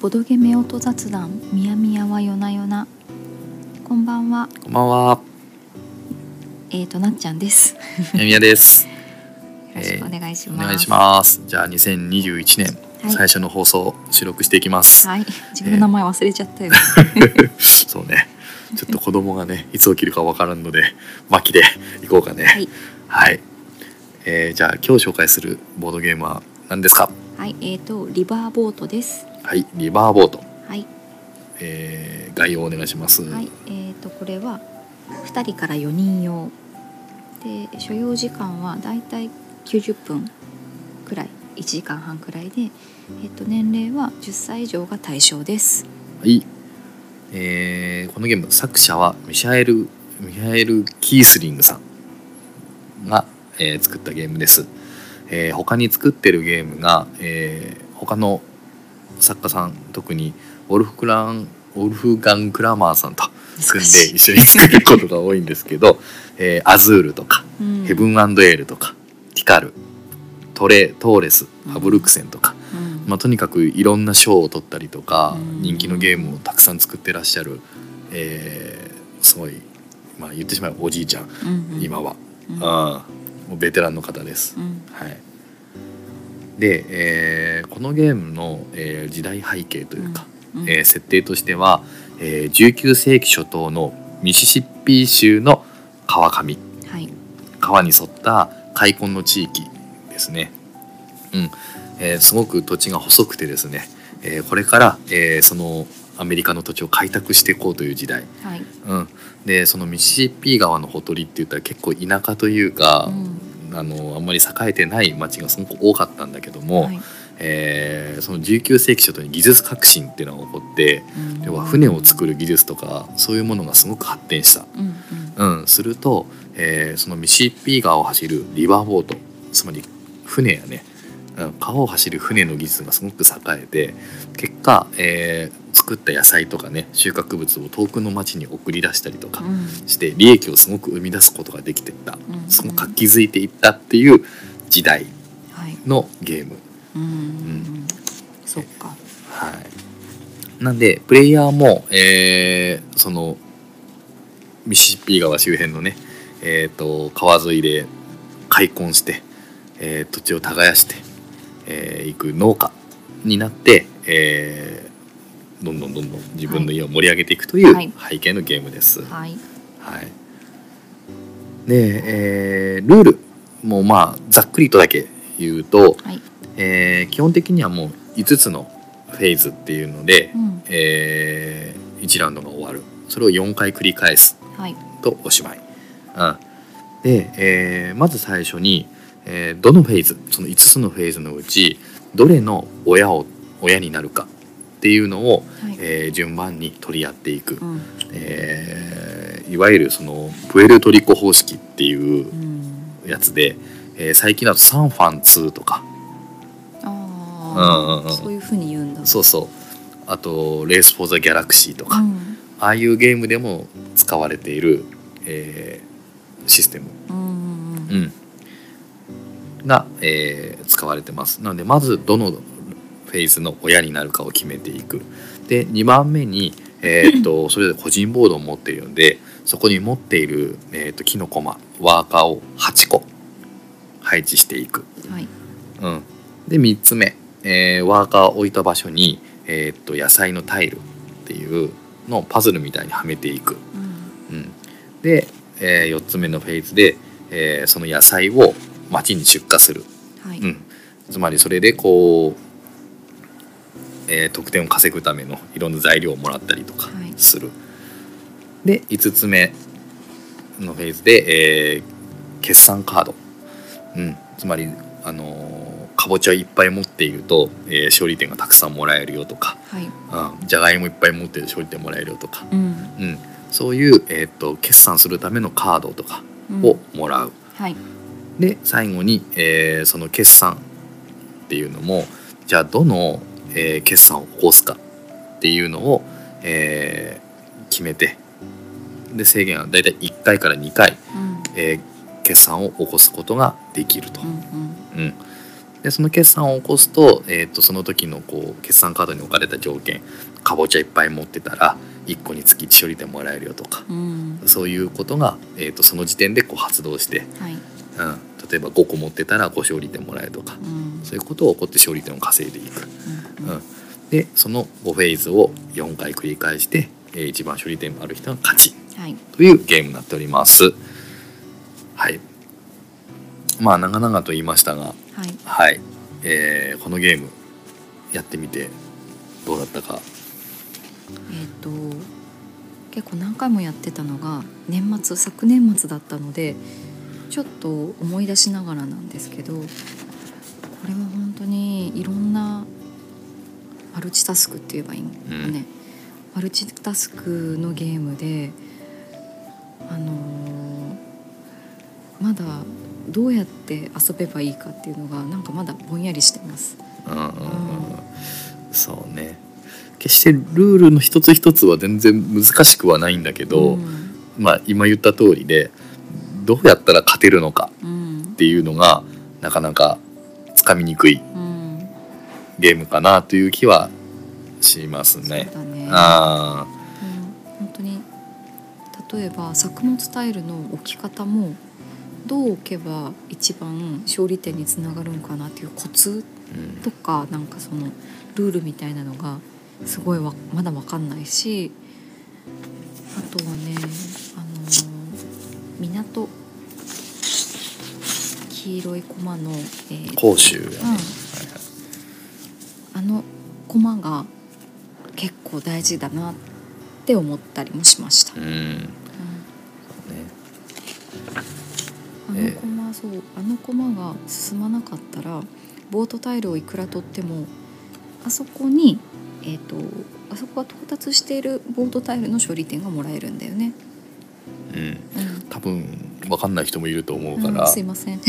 ボドゲメ音雑談みやみやはよなよなこんばんはこんばんは、えーとなっちゃんですみやみやです。よろしくお願いします、お願いします。じゃあ2021年、はい最初の放送収録していきます。はい自分の名前忘れちゃったよ、そうね。ちょっと子供がね、いつ起きるかわからんので、巻きでいこうかね。はいはい。えーじゃあ今日紹介するボードゲームは何ですか？はいえーとリバーボートですはい、リバーボート。はいえー概要をお願いします。はいえーとこれは2人から4人用で所要時間はだいたい90分くらい1時間半くらいで、えー、と年齢は10歳以上が対象ですはい。えーこのゲーム作者はミシャエルミハエル・キースリングさんが、えー作ったゲームです。えー他に作ってるゲームが、えー他の作家さん特にオルフクランオルフガン・クラマーさんと組んで一緒に作ることが多いんですけど、えーアズールとか、うん。ヘブンエールとかティカルトレトーレスアブルクセンとか、うん。まあ、とにかくいろんな賞を取ったりとかうん。人気のゲームをたくさん作ってらっしゃる、えーすごい、まあ、言ってしまえばおじいちゃん、うんうん。今は、うん。あもうベテランの方です。うん。はい、で、えーこのゲームの、えー時代背景というか、うんえー設定としては、えー19世紀初頭のミシシッピ州の川上。はい。川に沿った開墾の地域ですね。うん、えーすごく土地が細くてですね、えーこれから、えーそのアメリカの土地を開拓していこうという時代。はい。うん、でそのミシシッピ川のほとりって言ったら結構田舎というか、うんあのあんまり栄えてない町がすごく多かったんだけども、はい。えーその19世紀初頭に技術革新っていうのが起こってうん。要は船を作る技術とかそういうものがすごく発展した。うんうん。うん、すると、えーそのミシシッピ川を走るリバーボートつまり船やね、うん、川を走る船の技術がすごく栄えて結果、えー作った野菜とかね収穫物を遠くの町に送り出したりとかうん。して利益をすごく生み出すことができていった。うん。すごく活気づいていったっていう時代はい。のゲーム。うん。うん。そっか。はい、なんでプレイヤーも、えーそのミシシッピ川周辺のね、えー、と川沿いで開墾して、えー土地を耕してい、えー行く農家になって、えーどんどんどんどん自分の家を盛り上げていくというはい。背景のゲームです。はい。はい、で、えールールもまあざっくりとだけ言うと、はい。えー基本的にはもう5つのフェーズっていうので、うん。え1ラウンドが終わる。それを4回繰り返すはい。とおしまい。うん、で、えーまず最初に、えーどのフェーズその5つのフェーズのうちどれの親を親になるかっていうのを、はい。えー順番に取り合っていく、うん。えーいわゆるそのプエルトリコ方式っていううん。やつで、えー最近だとサンファン2とか。あうんうんうん。あそういうふうに言うんだ。そうそう。あと「レース・フォー・ザ・ギャラクシー」とか、うん。ああいうゲームでも使われている、えーシステム、うんうん。うんが、えー使われてます。なのでまずどのフェーズの親になるかを決めていく。で2番目に、えーっと それぞれ個人ボードを持っているのでそこに持っている、えーっと木のコマワーカーを8個配置していく、はい。うん、で3つ目、えーワーカーを置いた場所に、えーっと野菜のタイルっていうのをパズルみたいにはめていく、うん。うん、で、え4つ目のフェーズで、えーその野菜を町に出荷する、はい。うん、つまりそれでこう、えー得点を稼ぐためのいろんな材料をもらったりとかはい。する、で5つ目のフェーズで、えー決算カード、うん、つまりあのーかぼちゃいっぱい持っていると、えー勝利点がたくさんもらえるよとか、はい。うん、じゃがいもいっぱい持ってると勝利点もらえるよとか、うん。うん、そういう、えー、と決算するためのカードとかうん。をもらう、はいで最後に、えーその決算っていうのもじゃあどの、えー決算を起こすかっていうのを、えー決めてで制限はだいたい1回から2回、うん。えー決算を起こすことができると。う。んうん。でその決算を起こすと,、えー、とその時のこう決算カードに置かれた条件かぼちゃいっぱい持ってたら1個につき処理点もらえるよとかうん。そういうことが、えー、とその時点でこう発動して、はい。うん、例えば5個持ってたら5勝利点もらえるとかうん。そういうことを起こって勝利点を稼いでいく。うん。うん、でその5フェーズを4回繰り返して、えー一番処理点がある人が勝ち。はい。というゲームになっております。はい。まあ長々と言いましたが、はい。はい、えーこのゲームやってみてどうだったか。えっ、と結構何回もやってたのが年末昨年末だったのでちょっと思い出しながらなんですけどこれは本当にいろんなマルチタスクって言えばいいのかね、マルチタスクのゲームであのーまだどうやって遊べばいいかっていうのがなんかまだぼんやりしてます。うんうんうん、そうね。決してルールの一つ一つは全然難しくはないんだけど、うん。まあ今言った通りでどうやったら勝てるのかうん。っていうのがなかなかつかみにくいうん。ゲームかなという気はしますね。ね。あうん。本当に例えば作物タイルの置き方もどう置けば一番勝利点につながるんかなっていうコツー、うん。とかなんかそのルールみたいなのがすごいわまだ分かんないしあとはねあの港黄色い駒の、えー甲州やね、うん。あの駒が結構大事だなって思ったりもしました。うん。うん。ね。あええの駒そうあの駒が進まなかったらボートタイルをいくら取ってもあそこにえっ、とあそこが到達しているボートタイルの処理点がもらえるんだよね。うん、うん多分分かんない人もいると思うから、うんすいません。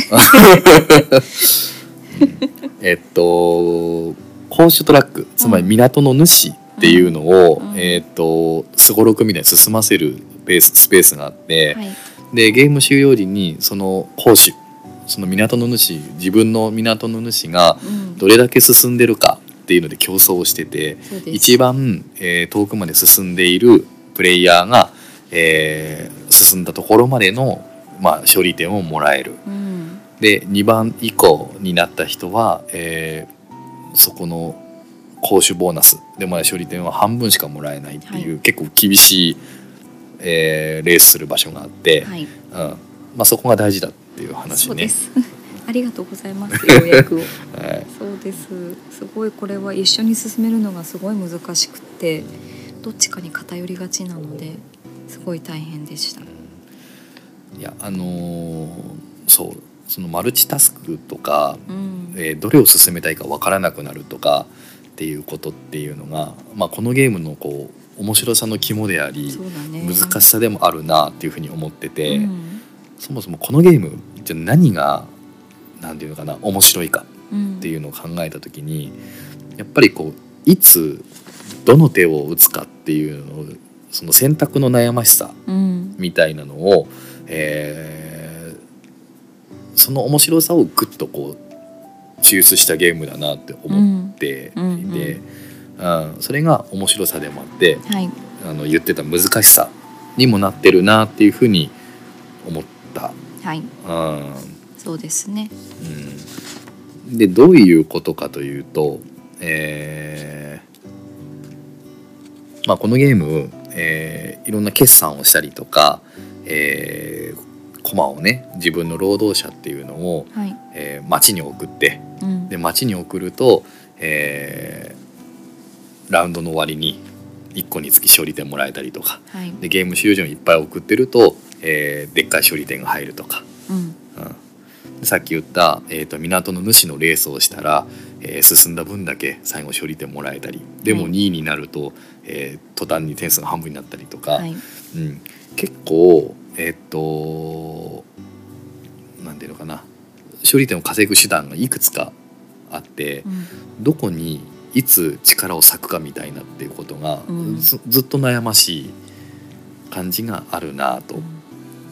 えっとコーシュトラックつまり港の主っていうのを、うんえっとすごろくみたいに進ませるペーススペースがあって、はい。でゲーム終了時にその講師その港の主自分の港の主がうん。どれだけ進んでるかっていうので競争をしてて。一番、えー遠くまで進んでいるプレイヤーが、えー進んだところまでの、まあ、勝利点をもらえる。うん。で2番以降になった人は、えーそこの攻守ボーナスでも勝利点は半分しかもらえないっていう、は結構厳しい、えーレースする場所があって、はい。うんまあ、そこが大事だっていう話ね。ありがとうございます。ようやくを。はいそうです。すごいこれは一緒に進めるのがすごい難しくって、どっちかに偏りがちなので、すごい大変でした。いやあのーそうそのマルチタスクとか、うん。えーどれを進めたいかわからなくなるとかっていうことっていうのが、まあ、このゲームのこう面白さの肝でありね。難しさでもあるなっていうふうに思ってて、うんそもそもこのゲームじゃあ何が何ていうのかな面白いかうんっていうのを考えた時にやっぱりこういつどの手を打つかっていうのをその選択の悩ましさうん。みたいなのを、えーその面白さをぐっとこう抽出したゲームだなって思っていて、うんうんうんそれが面白さでもあってはい。あの言ってた難しさにもなってるなっていうふうに思った。はい。うんそうですね。うんでどういうことかというと、えーまあ、このゲーム、えーいろんな決算をしたりとか、えーコマをね自分の労働者っていうのを、はい。えー町に送ってうん。で町に送ると、えーラウンドの終わりに1個につき勝利点もらえたりとかはい。でゲーム終了にいっぱい送ってると、えーでっかい勝利点が入るとか。うん。うんでさっき言った、えー、と港の主のレースをしたら、えー進んだ分だけ最後勝利点もらえたりでもはい2位になると、えー途端に点数が半分になったりとか、はい。うん、結構えっ、となんていうのかな勝利点を稼ぐ手段がいくつかあってうん。どこにいつ力を割くかみたいなっていうことが、うんずずっと悩ましい感じがあるなと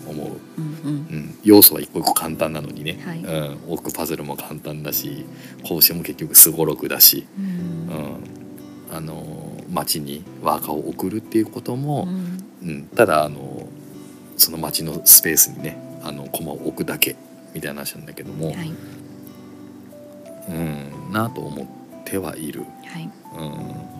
思う、うんうん。うん、要素は一個一個簡単なのにね、はい。うん、置くパズルも簡単だし講師も結局すごろくだし、うん。うん、あの町にワーカーを送るっていうことうも、ん。うんただあのその町のスペースにねあの駒を置くだけみたいな話なんだけども、はい。うん、なと思ってはいる。はい。うん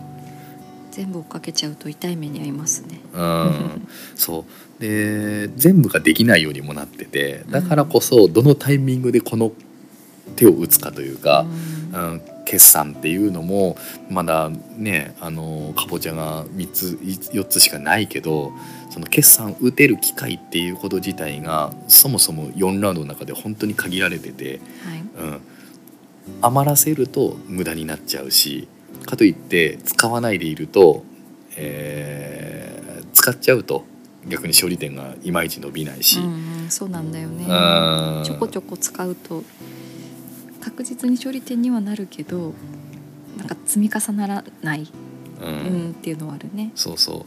全部追っかけちゃうと痛い目に遭いますね。うん、そう。で全部ができないようにもなっててだからこそどのタイミングでこの手を打つかというか、うん。うん、決算っていうのもまだねあのかぼちゃが3つ4つしかないけどその決算打てる機会っていうこと自体がそもそも4ラウンドの中で本当に限られてて、はい。うん、余らせると無駄になっちゃうしかといって使わないでいると、えー使っちゃうと逆に勝利点がいまいち伸びないし。うんうんそうなんだよねうんちょこちょこ使うと確実に勝利点にはなるけどなんか積み重ならない、ううんん、っていうのはあるね。そうそ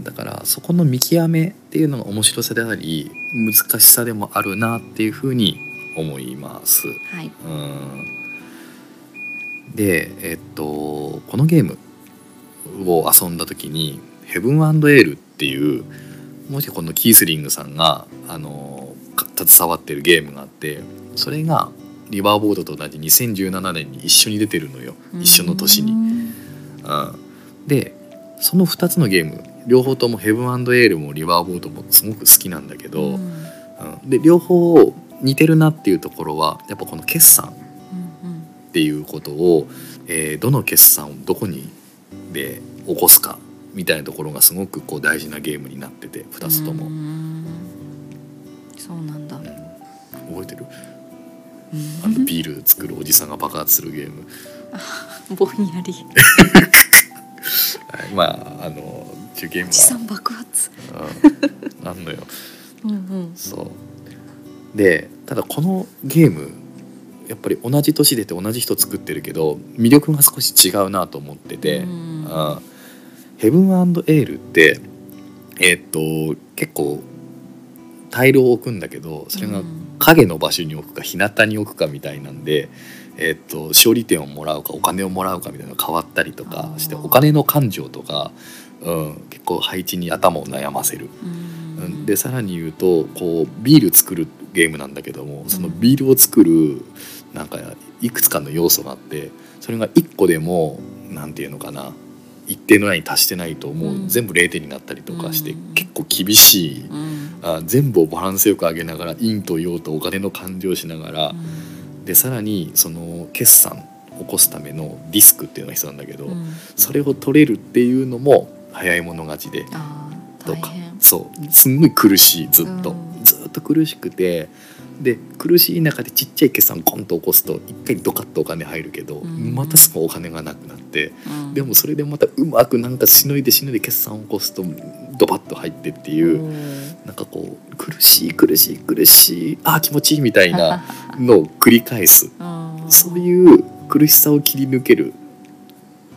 うだからそこの見極めっていうのが面白さであり難しさでもあるなっていうふうに思います。はい、うんでえっとこのゲームを遊んだ時に「ヘブンエール」っていうもしこのキースリングさんがあのか携わってるゲームがあってそれがリバーボードと同じ2017年に一緒に出てるのよ。一緒の年に。う。ん。うん、でその2つのゲーム両方ともヘブンエールもリバーボードもすごく好きなんだけど、うん。うん。で両方似てるなっていうところはやっぱこの決算うんっていうことを、えーどの決算をどこにで起こすかみたいなところがすごくこう大事なゲームになってて2つとも、そうなんだ。覚えてる？うん。あのビール作るおじさんが爆発するゲーム、ぼんやり。はい、まああの中ゲームおじさがん爆発。うん。あんのよ。うんうん。そう。でただこのゲームやっぱり同じ年出て同じ人作ってるけど魅力が少し違うなと思ってて、ヘブンエールってえーっと結構タイルを置くんだけどそれがうん。影の場所に置くか日向に置くかみたいなんで、えーっと勝利点をもらうかお金をもらうかみたいなのが変わったりとかしてお金の感情とか、うん、結構配置に頭を悩ませる。でさらに言うとこうビール作るゲームなんだけどもそのビールを作るなんかいくつかの要素があってそれが1個でもなんていうのかな一定のラインに達してないともう全部0点になったりとかしてうん。結構厳しいうん。あ全部をバランスよく上げながら陰と陽とお金の感情をしながらでさらにその決算起こすためのディスクっていうのが必要なんだけどうん。それを取れるっていうのも早い者勝ちでとか。そう。すんごい苦しいずっと、うん。ずっと苦しくてで苦しい中でちっちゃい決算コンと起こすと一回ドカッとお金入るけど、うん。またすぐお金がなくなってうん。でもそれでまたうまくなんかしのいでしのいで決算を起こすとドバッと入ってっていう、なんかこう苦しい苦しい苦しいあー気持ちいいみたいな のを繰り返す。うん。そういう苦しさを切り抜ける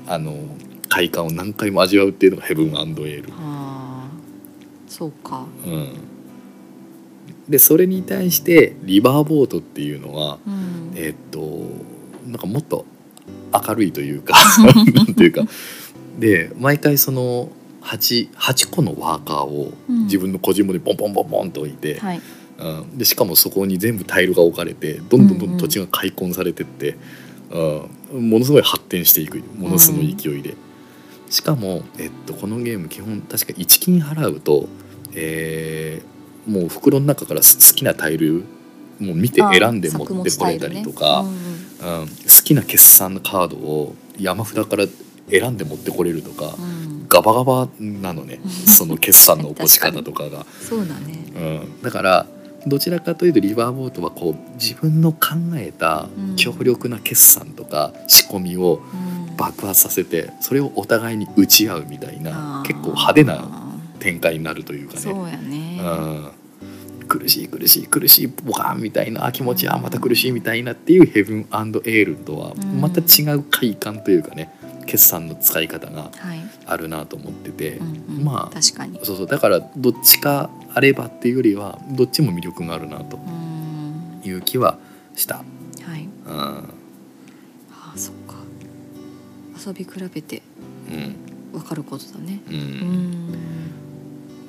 あの快感を何回も味わうっていうのがヘブンエール。そうか。うん、でそれに対してリバーボートっていうのはうん。えーっとなんかもっと明るいというか なんていうか。で毎回その 8, 8個のワーカーをうん。自分の個人モでボンボンボンボンと置いて、はい。うん、でしかもそこに全部タイルが置かれてどんどんどん土地が開墾されてって、うん、ものすごい発展していくものすごい勢いで、しかも、えっと、このゲーム基本確か1金払うと、えーもう袋の中から好きなタイルもう見て選んで持ってこれたりとか、うんうんうん、好きな決算のカードを山札から選んで持ってこれるとか、うん。ガバガバなのねその決算の起こし方とかが。そうだね。うん、だからどちらかというとリバーボートはこう自分の考えたうん。強力な決算とか仕込みをうん。爆発させてそれをお互いに打ち合うみたいな結構派手な展開になるというかね。そうやね。うん。苦しい苦しい苦しいボカーンみたいなあ気持ちあまた苦しいみたいなっていうヘブンエールとはうん。また違う快感というかね決算の使い方がはい、あるなと思ってて、うんうん、まあ確かに。そうそう。だからどっちかあればっていうよりはどっちも魅力があるなとうん。いう気はした。はい。うん。ああそっか。遊び比べてうん。分かることだね。ううんん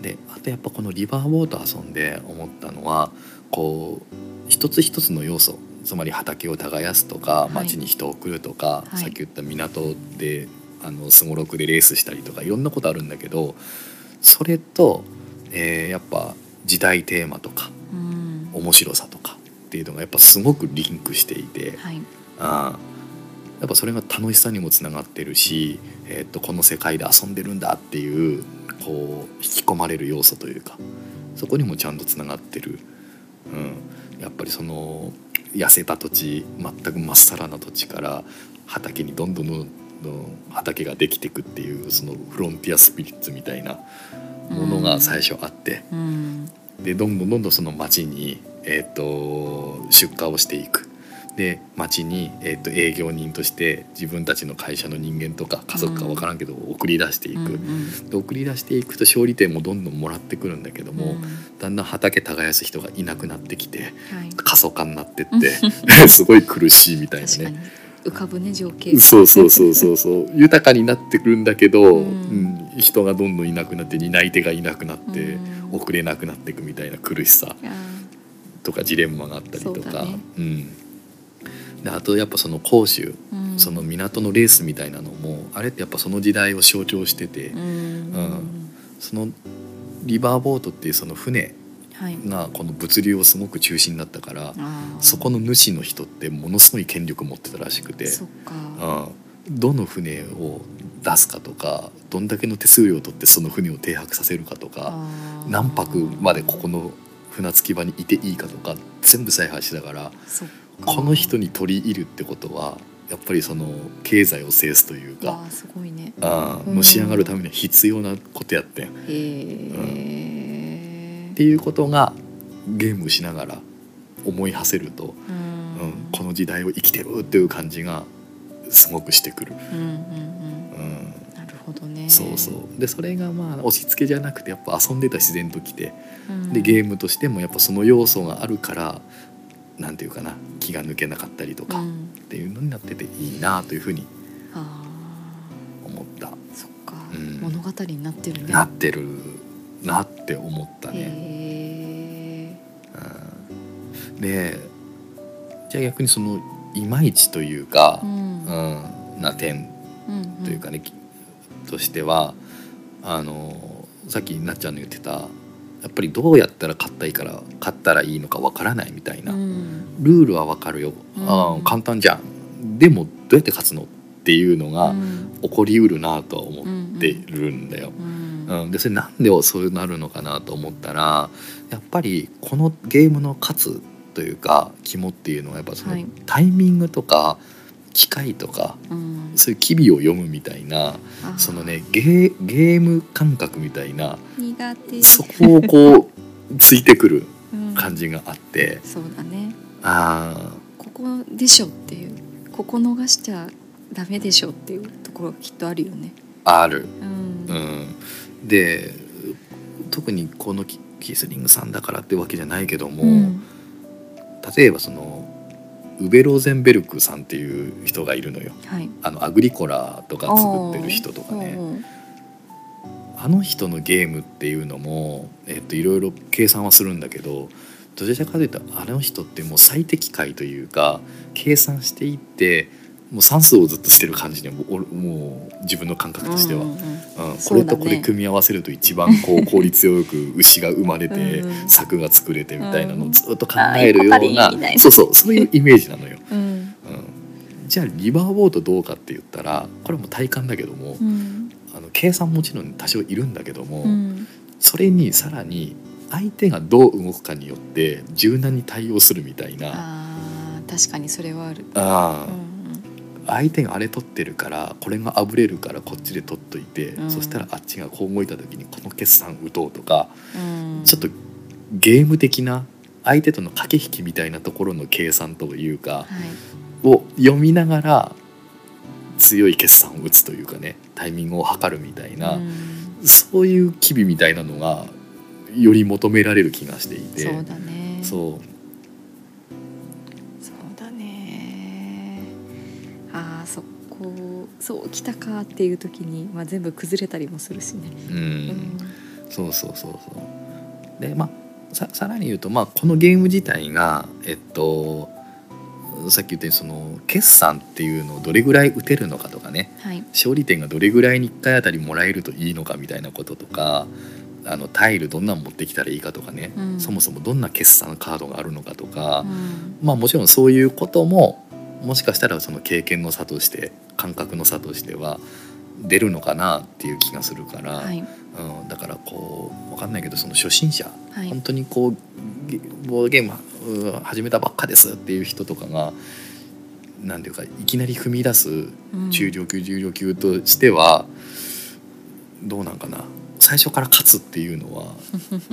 であとやっぱこのリバーボート遊んで思ったのはこう一つ一つの要素つまり畑を耕すとかい。町に人を送るとか、はい。さっき言った港であのすごろくでレースしたりとかいろんなことあるんだけどそれと、えーやっぱ時代テーマとかうん。面白さとかっていうのがやっぱすごくリンクしていて、はい。あーやっぱそれが楽しさにもつながってるし、えーっとこの世界で遊んでるんだっていうこう引き込まれる要素というかそこにもちゃんとつながってる、うん、やっぱりその痩せた土地全くまっさらな土地から畑にどんどんどんどん畑ができていくっていうそのフロンティアスピリッツみたいなものが最初あって、うん。でどんどんどんどんその町に、えー、と出荷をしていくで町に、えー、と営業人として自分たちの会社の人間とか家族か分からんけど送り出していく、で送り出していくと勝利点もどんどんもらってくるんだけども、うん。だんだん畑耕す人がいなくなってきてはい。過疎化になってって すごい苦しいみたいなね。浮かぶね情景。そうそうそうそうそう。豊かになってくるんだけど、ううん。ん人がどんどんいなくなって担い手がいなくなって、うん。送れなくなっていくみたいな苦しさとかジレンマがあったりとか。そうだね。うん、であとやっぱその甲州、ーうん。その港のレースみたいなのもあれってやっぱその時代を象徴してて、うん。うん。そのリバーボートっていうその船はい。がこの物流をすごく中心だったからあー。そこの主の人ってものすごい権力持ってたらしくて、うん、どの船を出すかとかどんだけの手数料を取ってその船を停泊させるかとか何泊までここの船着き場にいていいかとか全部采配してたからこの人に取り入るってことはやっぱりその経済を制すというかわあすごいね。あーうん。のし上がるためには必要なことやってん。っへえていうことがゲームしながら思い馳せると、ううんんこの時代を生きてるっていう感じがすごくしてくる。うんうんうん。うん。なるほどね。そうそう。でそれがまあ押し付けじゃなくてやっぱ遊んでたら自然ときてうん。でゲームとしてもやっぱその要素があるからなんていうかな気が抜けなかったりとかっうん。ていうのになってていいなというふうにあ思った、ーそっか。うん。物語になってるね。なってるなって思ったね。へうん。でじゃあ逆にそのいまいちというかえう、ん。うんな点うん。というかね、きとしてはあのさっきなっちゃんの言ってたやっぱりどうやったら勝ったらいいから勝ったらいいのかわからないみたいな、うん。ルールはわかるよ、あうん。ー簡単じゃん。でもどうやって勝つのっていうのがうん。起こりうるなとは思ってるんだよ。うん。うん、でそれなんでそうなるのかなと思ったらやっぱりこのゲームの勝つというか肝っていうのはやっぱそのはい。タイミングとか機械とかうん。そういう機微を読むみたいなそのねゲーゲーム感覚みたいなそこをこう ついてくるうん。感じがあって。そうだね。あここでしょっていう。ここ逃しちゃダメでしょっていうところがきっとあるよね。ーある。うん。うん、で特にこのキキスリングさんだからってわけじゃないけども、うん。例えばそのウベローゼンベルクさんっていう人がいるのよ。はい。あのアグリコラとか作ってる人とかね。うんあの人のゲームっていうのも、えっと、いろいろ計算はするんだけどどちらかというとあの人ってもう最適解というか計算していってもう算数をずっとしてる感じにはももう自分の感覚としては、うんうんうだね。れとこれ組み合わせると一番こう効率よく牛が生まれてうん柵が作れてみたいなのうん。をずっと考えるようなそうそうそういうイメージなのよ。じゃあリバーボートどうかって言ったらこれはもう体感だけども、うん。あの計算もちろん多少いるんだけども、うん。それにさらに相手がどう動くかによって柔軟に対応するみたいな。あー確かにそれはある。あー。うん相手があれ取ってるからこれがあぶれるからこっちで取っといて、うん。そしたらあっちがこう動いた時にこの決算打とうとか、うん。ちょっとゲーム的な相手との駆け引きみたいなところの計算というかはい。を読みながら強い決算を打つというかねタイミングを測るみたいな、うん。そういう機微みたいなのがより求められる気がしていて。そうだねそう来たかっていう時に、まあ、全部崩れたりもするしね、うん、うんそうそうそうそう。でまあささらに言うと、まあ、このゲーム自体がえっとさっき言ったようにその決算っていうのをどれぐらい打てるのかとかね。はい。勝利点がどれぐらいに1回あたりもらえるといいのかみたいなこととかあのタイルどんなん持ってきたらいいかとかね、うん。そもそもどんな決算カードがあるのかとか、うん。まあもちろんそういうことももしかしたらその経験の差として感覚の差としては出るのかなっていう気がするから、はい。うん、だからこう分かんないけどその初心者、はい。本当にこうゲボードゲームうん始めたばっかですっていう人とかがなんていうかいきなり踏み出すうん中量級重量級としては、どうなんかな。最初から勝つっていうのは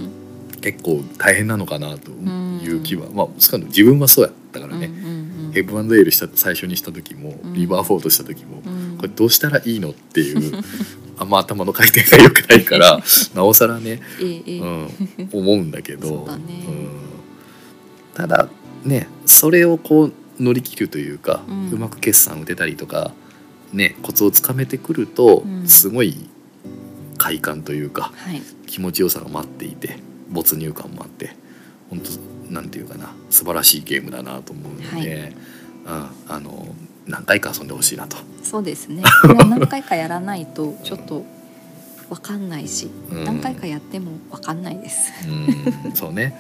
結構大変なのかなという気は、まあ少なくとも自分はそうやったからね、うんうんうん。ヘブンエールした最初にした時も、うん。リバーフォートした時も、うん。これどうしたらいいのっていう あんま頭の回転が良くないから なおさらね、うん、思うんだけどそうん。ただねそれをこう乗り切るというか、ううんまく決算打てたりとか、ね、コツをつかめてくると、うん。すごい快感というかはい。気持ちよさが待っていて没入感もあって本当なんていうかな素晴らしいゲームだなと思うので、うん、あの何回か遊んでほしいなと。そうですね。何回かやらないとちょっとわかんないし、うん。何回かやってもわかんないです。うんそうね。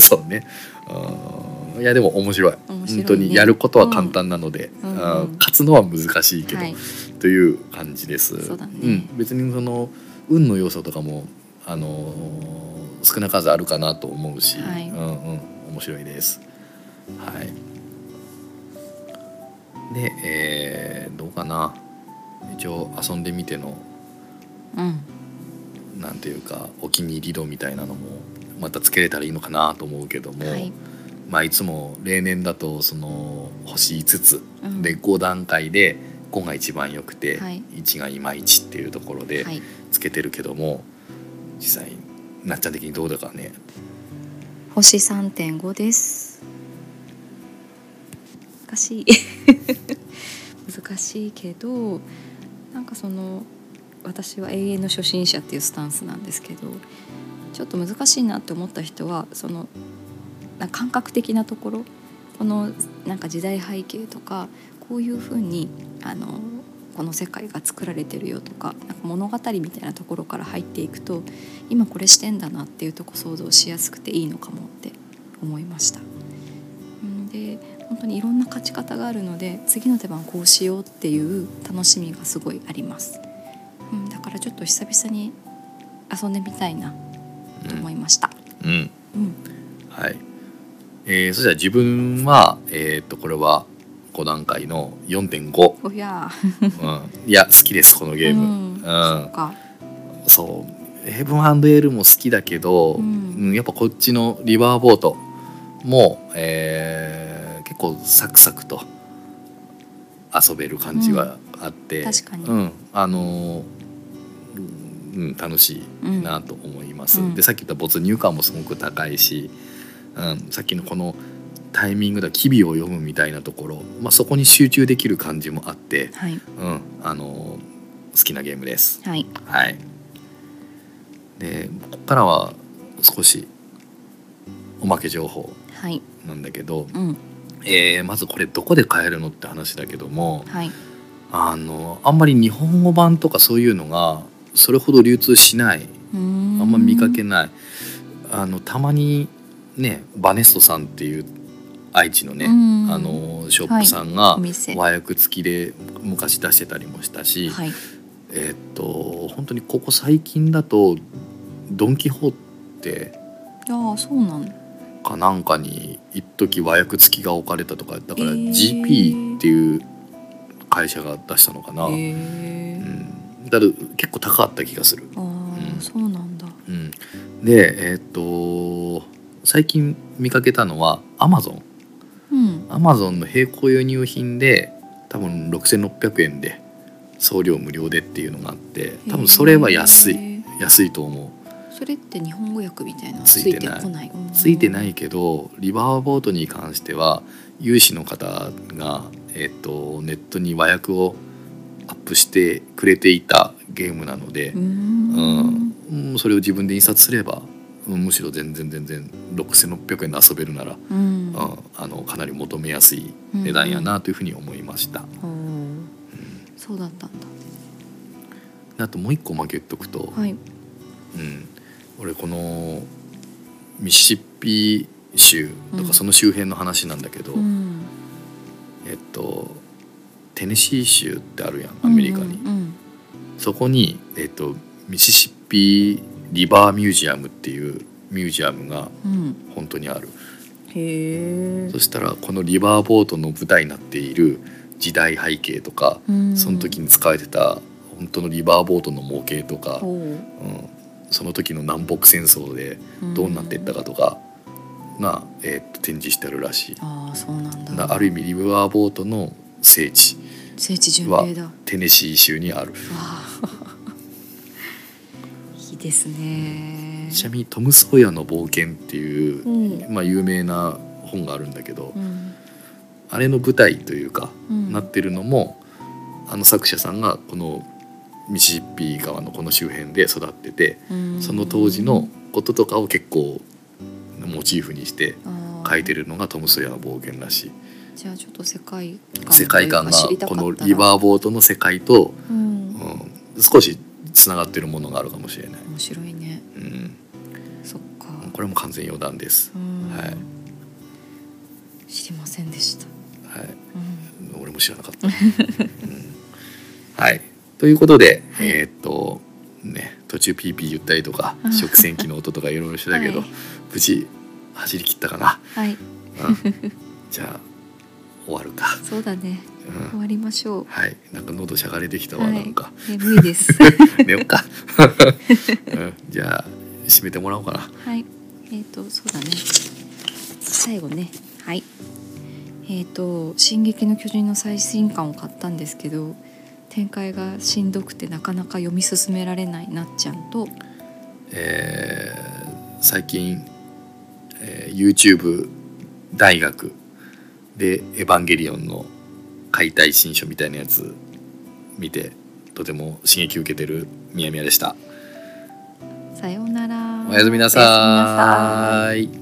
そうね。うんいやでも面白い。ね。本当にやることは簡単なので、うん。あうん。勝つのは難しいけど、はい。という感じです。そうだね。ん、別にその運の要素とかもあのー少なからずあるかなと思うし、はい。うんうん面白いです。はい。で、えーどうかな。一応遊んでみてのうん。なんていうかお気に入り度みたいなのもまたつけれたらいいのかなと思うけども、はい。まあいつも例年だとその星5つ。うん。で5段階で5が一番良くて、はい。1がいまいちっていうところではい。つけてるけども、実際なっちゃん的にどうだかね星3.5です。難しい。難しいけどなんかその私は永遠の初心者っていうスタンスなんですけどちょっと難しいなって思った人はそのな感覚的なところこのなんか時代背景とかこういうふうにあのこの世界が作られてるよとかなんか物語みたいなところから入っていくと今これしてんだなっていうとこ想像しやすくていいのかもって思いました。うんで本当にいろんな勝ち方があるので次の手番こうしようっていう楽しみがすごいあります。うん、だからちょっと久々に遊んでみたいなと思いました。うんうん、はい、えーそしたら自分はえーっとこれは5段階の4.5、おや。うん、いや好きですこのゲーム、うん、そっか、そう。ヘブンエールも好きだけど、うん。うんやっぱこっちのリバーボートも、えー結構サクサクと遊べる感じはあって、確かに。うん、あのーうん、楽しいなと思います。うん。でさっき言った没入感もすごく高いし、うん、さっきのこのタイミングで機微を読むみたいなところ、まあ、そこに集中できる感じもあって、はい。うん、あのー好きなゲームです。はい。はい。でここからは少しおまけ情報はい。なんだけど、うん。えーまずこれどこで買えるのって話だけどもはい。あのあんまり日本語版とかそういうのがそれほど流通しない。あん。あんま見かけない。あのたまにねバネストさんっていう愛知のねうん。あのショップさんが和訳付きで昔出してたりもしたし、はい。えーっと本当にここ最近だとドン・キホーテああそうなん。かなんかに一時和訳付きが置かれたとかだから GP っていう会社が出したのかな、へうえん、だ結構高かった気がする。ああ、うん。そうなんだ。うん、でえーっと最近見かけたのはアマゾンうんアマゾンの並行輸入品で多分6600円で送料無料でっていうのがあって多分それは安い。安いと思う。それって日本語訳みたいなのついてない。ついてない。けどリバーボートに関しては有志の方が、えっとネットに和訳をアップしてくれていたゲームなのでう、ん。うん。それを自分で印刷すれば、うんむしろ全然全然6600円で遊べるなら、うん。うんあのかなり求めやすい値段やなというふうに思いました。おー。そうだったんあともう一個負けとくと、だはい。うん、俺このミシシッピ州とうん。かその周辺の話なんだけど、うん。えっとテネシー州ってあるやんアメリカに、うんうん。そこに、えっと、ミシシッピリバーミュージアムっていうミュージアムがうん。本当にある。へえそしたらこのリバーボートの舞台になっている時代背景とか、その時に使われてた本当のリバーボートの模型とか、う。ん、その時の南北戦争でどうなっていったかとかが、えっと展示してあるらしい。ああそうなんだ。なある意味リバーボートの聖地聖地巡は礼だ。わテネシー州にあるですね。ちなみにトム・ソーヤの冒険っていう、うん。まあ、有名な本があるんだけど、うん。あれの舞台というか、うん。なってるのもあの作者さんがこのミシシッピ川のこの周辺で育ってて、うん。その当時のこととかを結構モチーフにして書いてるのがトム・ソーヤの冒険らしい。じゃあちょっと世界観世界観がこのリバーボートの世界と、うん。うん、少しつながってるものがあるかもしれない、面白いね。うん、そっか。これも完全余談です。う、ん。はい。知りませんでした。はい。うん。俺も知らなかった、うん。はい。ということで、はい。えーっとね途中ピーピー言ったりとかうん食洗機の音とかいろいろしてたけど、はい。無事走り切ったかな、はい。うん。じゃあ終わるか、そうだねうん。終わりましょう。はい。なんか喉しゃがれてきたわ、はい。なんか。眠いです。寝よっか、うん、じゃあ締めてもらおうかな。はい。えっ、とそうだね。最後ね。はい。えっ、と「進撃の巨人」の最新刊を買ったんですけど展開がしんどくてなかなか読み進められないなっちゃんと。えー最近、えー YouTube 大学で「エヴァンゲリオン」の解体新書みたいなやつ見てとても刺激を受けてるみやみやでした。さようなら。おやすみなさい